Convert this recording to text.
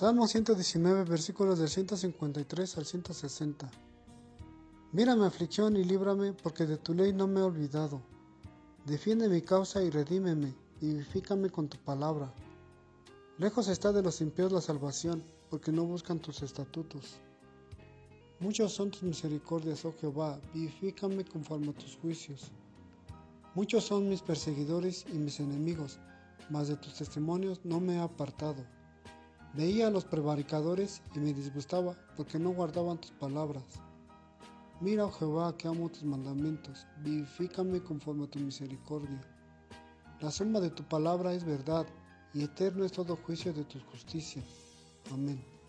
Salmo 119, versículos del 153 al 160. Mira mi aflicción y líbrame, porque de tu ley no me he olvidado. Defiende mi causa y redímeme, vivifícame con tu palabra. Lejos está de los impíos la salvación, porque no buscan tus estatutos. Muchos son tus misericordias, oh Jehová, vivifícame conforme a tus juicios. Muchos son mis perseguidores y mis enemigos, mas de tus testimonios no me he apartado. Veía a los prevaricadores y me disgustaba porque no guardaban tus palabras. Mira, oh Jehová, que amo tus mandamientos, vivifícame conforme a tu misericordia. La suma de tu palabra es verdad, y eterno es todo juicio de tu justicia. Amén.